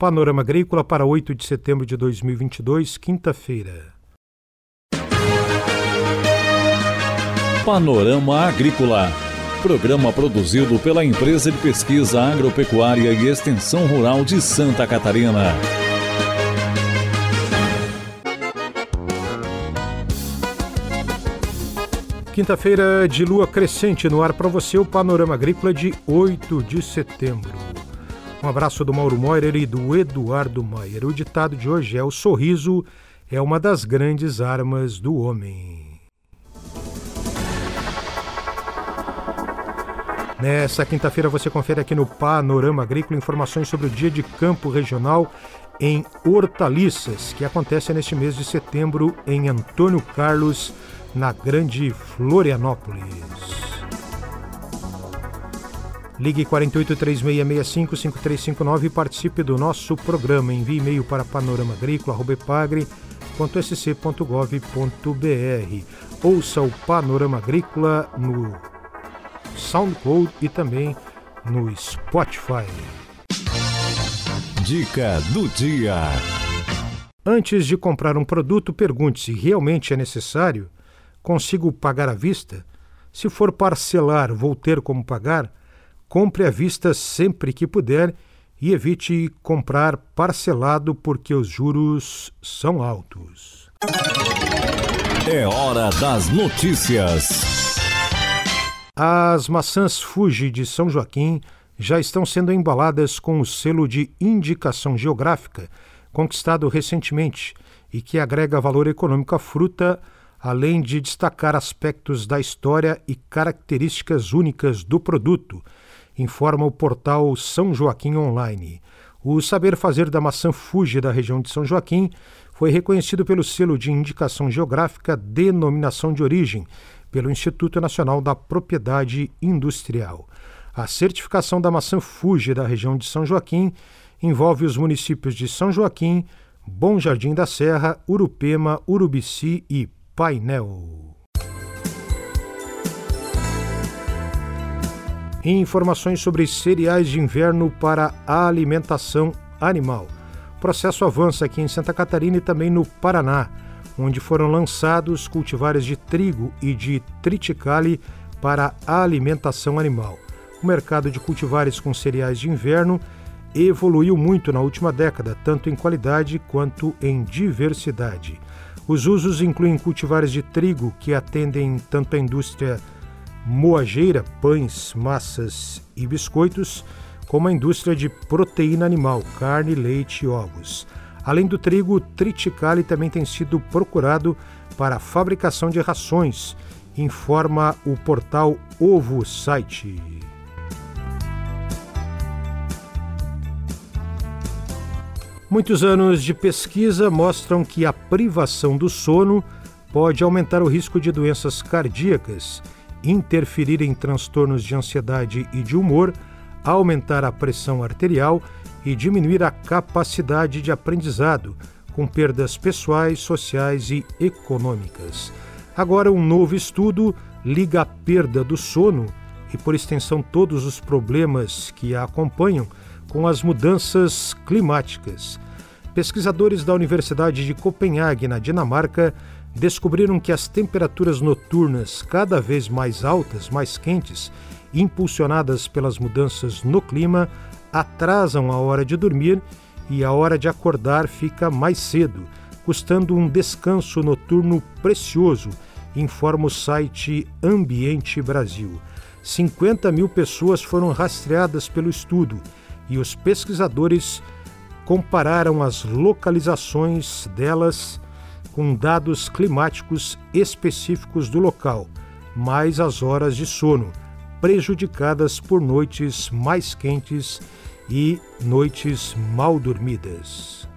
Panorama Agrícola para 8 de setembro de 2022, quinta-feira. Panorama Agrícola. Programa produzido pela Empresa de Pesquisa Agropecuária e Extensão Rural de Santa Catarina. Quinta-feira de lua crescente no ar para você, o Panorama Agrícola de 8 de setembro. Um abraço do Mauro Moirer e do Eduardo Maier. O ditado de hoje é: O sorriso é uma das grandes armas do homem. Nessa quinta-feira você confere aqui no Panorama Agrícola informações sobre o Dia de Campo Regional em Hortaliças, que acontece neste mês de setembro em Antônio Carlos, na Grande Florianópolis. Ligue 4836655359 e participe do nosso programa. Envie e-mail para panoramagrícola.sc.gov.br. Ouça o Panorama Agrícola no SoundCloud e também no Spotify. Dica do dia. Antes de comprar um produto, pergunte se realmente é necessário. Consigo pagar à vista? Se for parcelar, vou ter como pagar? Compre à vista sempre que puder e evite comprar parcelado porque os juros são altos. É hora das notícias. As maçãs Fuji de São Joaquim já estão sendo embaladas com o selo de indicação geográfica conquistado recentemente e que agrega valor econômico à fruta, além de destacar aspectos da história e características únicas do produto informa o portal São Joaquim Online. O saber fazer da maçã Fuji da região de São Joaquim foi reconhecido pelo selo de indicação geográfica Denominação de Origem, pelo Instituto Nacional da Propriedade Industrial. A certificação da maçã Fuji da região de São Joaquim envolve os municípios de São Joaquim, Bom Jardim da Serra, Urupema, Urubici e Painel. E informações sobre cereais de inverno para a alimentação animal. O processo avança aqui em Santa Catarina e também no Paraná, onde foram lançados cultivares de trigo e de triticale para a alimentação animal. O mercado de cultivares com cereais de inverno evoluiu muito na última década, tanto em qualidade quanto em diversidade. Os usos incluem cultivares de trigo que atendem tanto a indústria moageira, pães, massas e biscoitos, como a indústria de proteína animal, carne, leite e ovos. Além do trigo, o triticale também tem sido procurado para a fabricação de rações, informa o portal Ovo Site. Muitos anos de pesquisa mostram que a privação do sono pode aumentar o risco de doenças cardíacas interferir em transtornos de ansiedade e de humor, aumentar a pressão arterial e diminuir a capacidade de aprendizado, com perdas pessoais, sociais e econômicas. Agora, um novo estudo liga a perda do sono e, por extensão, todos os problemas que a acompanham com as mudanças climáticas. Pesquisadores da Universidade de Copenhague, na Dinamarca, descobriram que as temperaturas noturnas cada vez mais altas, mais quentes, impulsionadas pelas mudanças no clima, atrasam a hora de dormir e a hora de acordar fica mais cedo, custando um descanso noturno precioso, informa o site Ambiente Brasil. 50 mil pessoas foram rastreadas pelo estudo e os pesquisadores compararam as localizações delas com dados climáticos específicos do local, mais as horas de sono, prejudicadas por noites mais quentes e noites mal dormidas.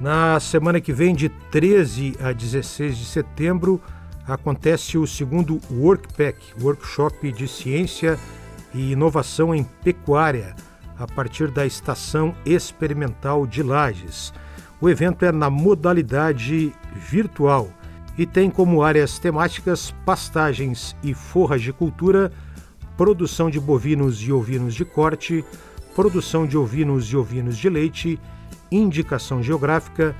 Na semana que vem, de 13 a 16 de setembro, acontece o segundo Workpack, Workshop de Ciência e Inovação em Pecuária a partir da Estação Experimental de Lages. O evento é na modalidade virtual e tem como áreas temáticas pastagens e forras de cultura, produção de bovinos e ovinos de corte, produção de ovinos e ovinos de leite, indicação geográfica,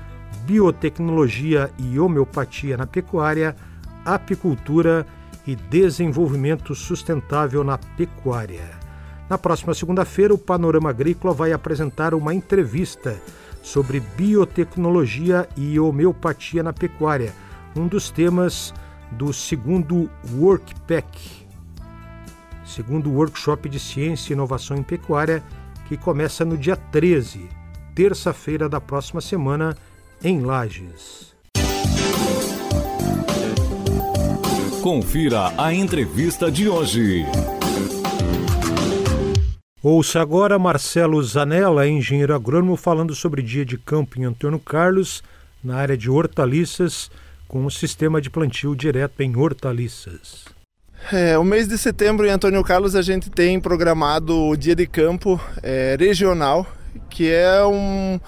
biotecnologia e homeopatia na pecuária, apicultura e desenvolvimento sustentável na pecuária. Na próxima segunda-feira, o Panorama Agrícola vai apresentar uma entrevista sobre biotecnologia e homeopatia na pecuária, um dos temas do segundo Workpack, segundo workshop de ciência e inovação em pecuária, que começa no dia 13, terça-feira da próxima semana, em Lages. Confira a entrevista de hoje. Ouça agora Marcelo Zanella, engenheiro agrônomo, falando sobre dia de campo em Antônio Carlos, na área de hortaliças, com o sistema de plantio direto em hortaliças. É, o mês de setembro em Antônio Carlos a gente tem programado o dia de campo é, regional, que é um,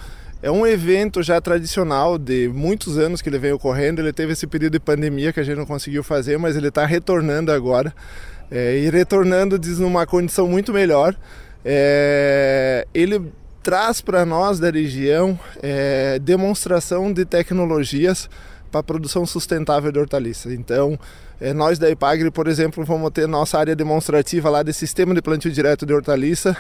é um evento já tradicional de muitos anos que ele vem ocorrendo. Ele teve esse período de pandemia que a gente não conseguiu fazer, mas ele está retornando agora. É, e retornando diz numa condição muito melhor. É, ele traz para nós da região é, demonstração de tecnologias para a produção sustentável de hortaliças. Então, é, nós da Ipagre, por exemplo, vamos ter nossa área demonstrativa lá de sistema de plantio direto de hortaliça,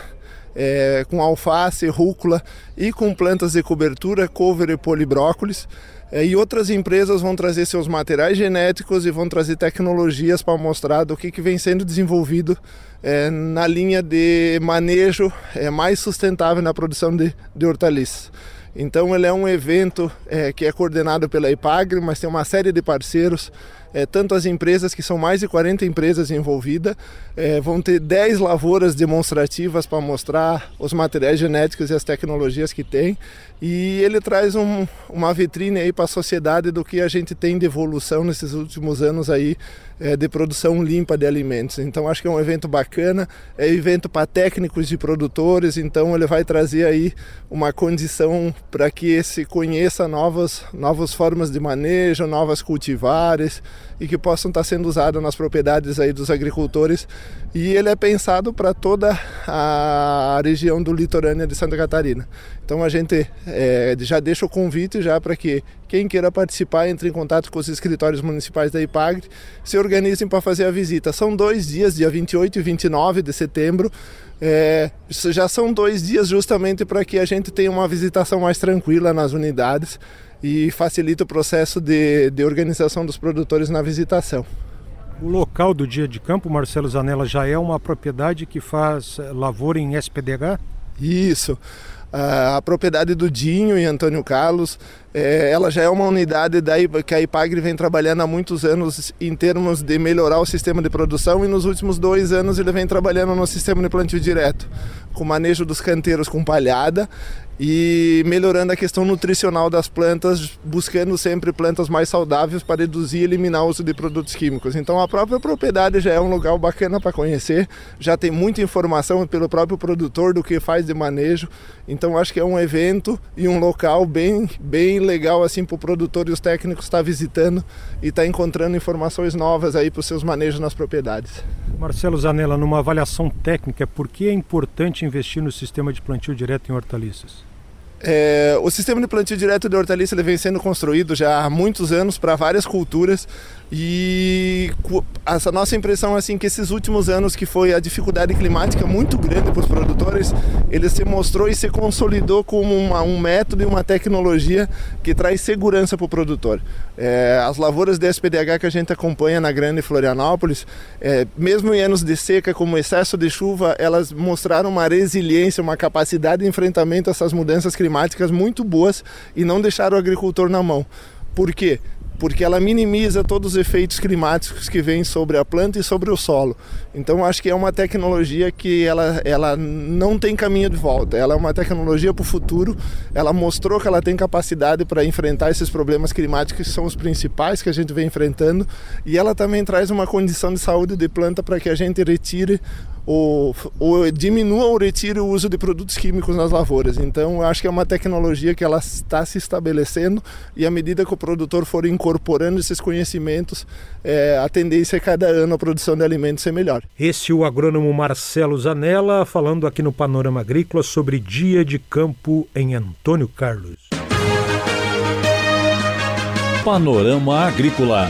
é, com alface, rúcula e com plantas de cobertura, couve e polibrócolis. É, e outras empresas vão trazer seus materiais genéticos e vão trazer tecnologias para mostrar do que, que vem sendo desenvolvido é, na linha de manejo é, mais sustentável na produção de, de hortaliças. Então ele é um evento é, que é coordenado pela IPAGRE, mas tem uma série de parceiros, é, tanto as empresas, que são mais de 40 empresas envolvidas, é, vão ter 10 lavouras demonstrativas para mostrar os materiais genéticos e as tecnologias que tem. E ele traz um, uma vitrine aí para a sociedade do que a gente tem de evolução nesses últimos anos aí é, de produção limpa de alimentos. Então acho que é um evento bacana, é evento para técnicos e produtores, então ele vai trazer aí uma condição para que se conheça novas, novas formas de manejo, novas cultivares e que possam estar sendo usadas nas propriedades aí dos agricultores. E ele é pensado para toda a região do litorânea de Santa Catarina. Então a gente é, já deixa o convite já para que quem queira participar entre em contato com os escritórios municipais da IPAGRE, se organizem para fazer a visita. São dois dias, dia 28 e 29 de setembro. É, já são dois dias justamente para que a gente tenha uma visitação mais tranquila nas unidades e facilita o processo de, de organização dos produtores na visitação. O local do dia de campo, Marcelo Zanella, já é uma propriedade que faz eh, lavoura em SPDH? Isso. A propriedade do Dinho e Antônio Carlos, é, ela já é uma unidade daí que a IPAGRE vem trabalhando há muitos anos em termos de melhorar o sistema de produção e nos últimos dois anos ele vem trabalhando no sistema de plantio direto, com manejo dos canteiros com palhada e melhorando a questão nutricional das plantas, buscando sempre plantas mais saudáveis para reduzir e eliminar o uso de produtos químicos. Então a própria propriedade já é um lugar bacana para conhecer, já tem muita informação pelo próprio produtor do que faz de manejo. Então acho que é um evento e um local bem, bem legal assim para o produtor e os técnicos estar tá visitando e estar tá encontrando informações novas aí para os seus manejos nas propriedades. Marcelo Zanella, numa avaliação técnica, por que é importante investir no sistema de plantio direto em hortaliças? É, o sistema de plantio direto de hortaliça ele vem sendo construído já há muitos anos para várias culturas e essa nossa impressão é assim que esses últimos anos que foi a dificuldade climática muito grande para os produtores, ele se mostrou e se consolidou como uma, um método e uma tecnologia que traz segurança para o produtor. É, as lavouras de SPDH que a gente acompanha na Grande Florianópolis, é, mesmo em anos de seca, como excesso de chuva, elas mostraram uma resiliência, uma capacidade de enfrentamento a essas mudanças climáticas muito boas e não deixaram o agricultor na mão. Por quê? porque ela minimiza todos os efeitos climáticos que vêm sobre a planta e sobre o solo. Então acho que é uma tecnologia que ela, ela não tem caminho de volta. Ela é uma tecnologia para o futuro. Ela mostrou que ela tem capacidade para enfrentar esses problemas climáticos que são os principais que a gente vem enfrentando e ela também traz uma condição de saúde de planta para que a gente retire ou, ou diminua ou retire o uso de produtos químicos nas lavouras. Então, eu acho que é uma tecnologia que ela está se estabelecendo e à medida que o produtor for incorporando esses conhecimentos, é, a tendência é cada ano a produção de alimentos ser melhor. Esse é o agrônomo Marcelo Zanella falando aqui no Panorama Agrícola sobre dia de campo em Antônio Carlos. Panorama Agrícola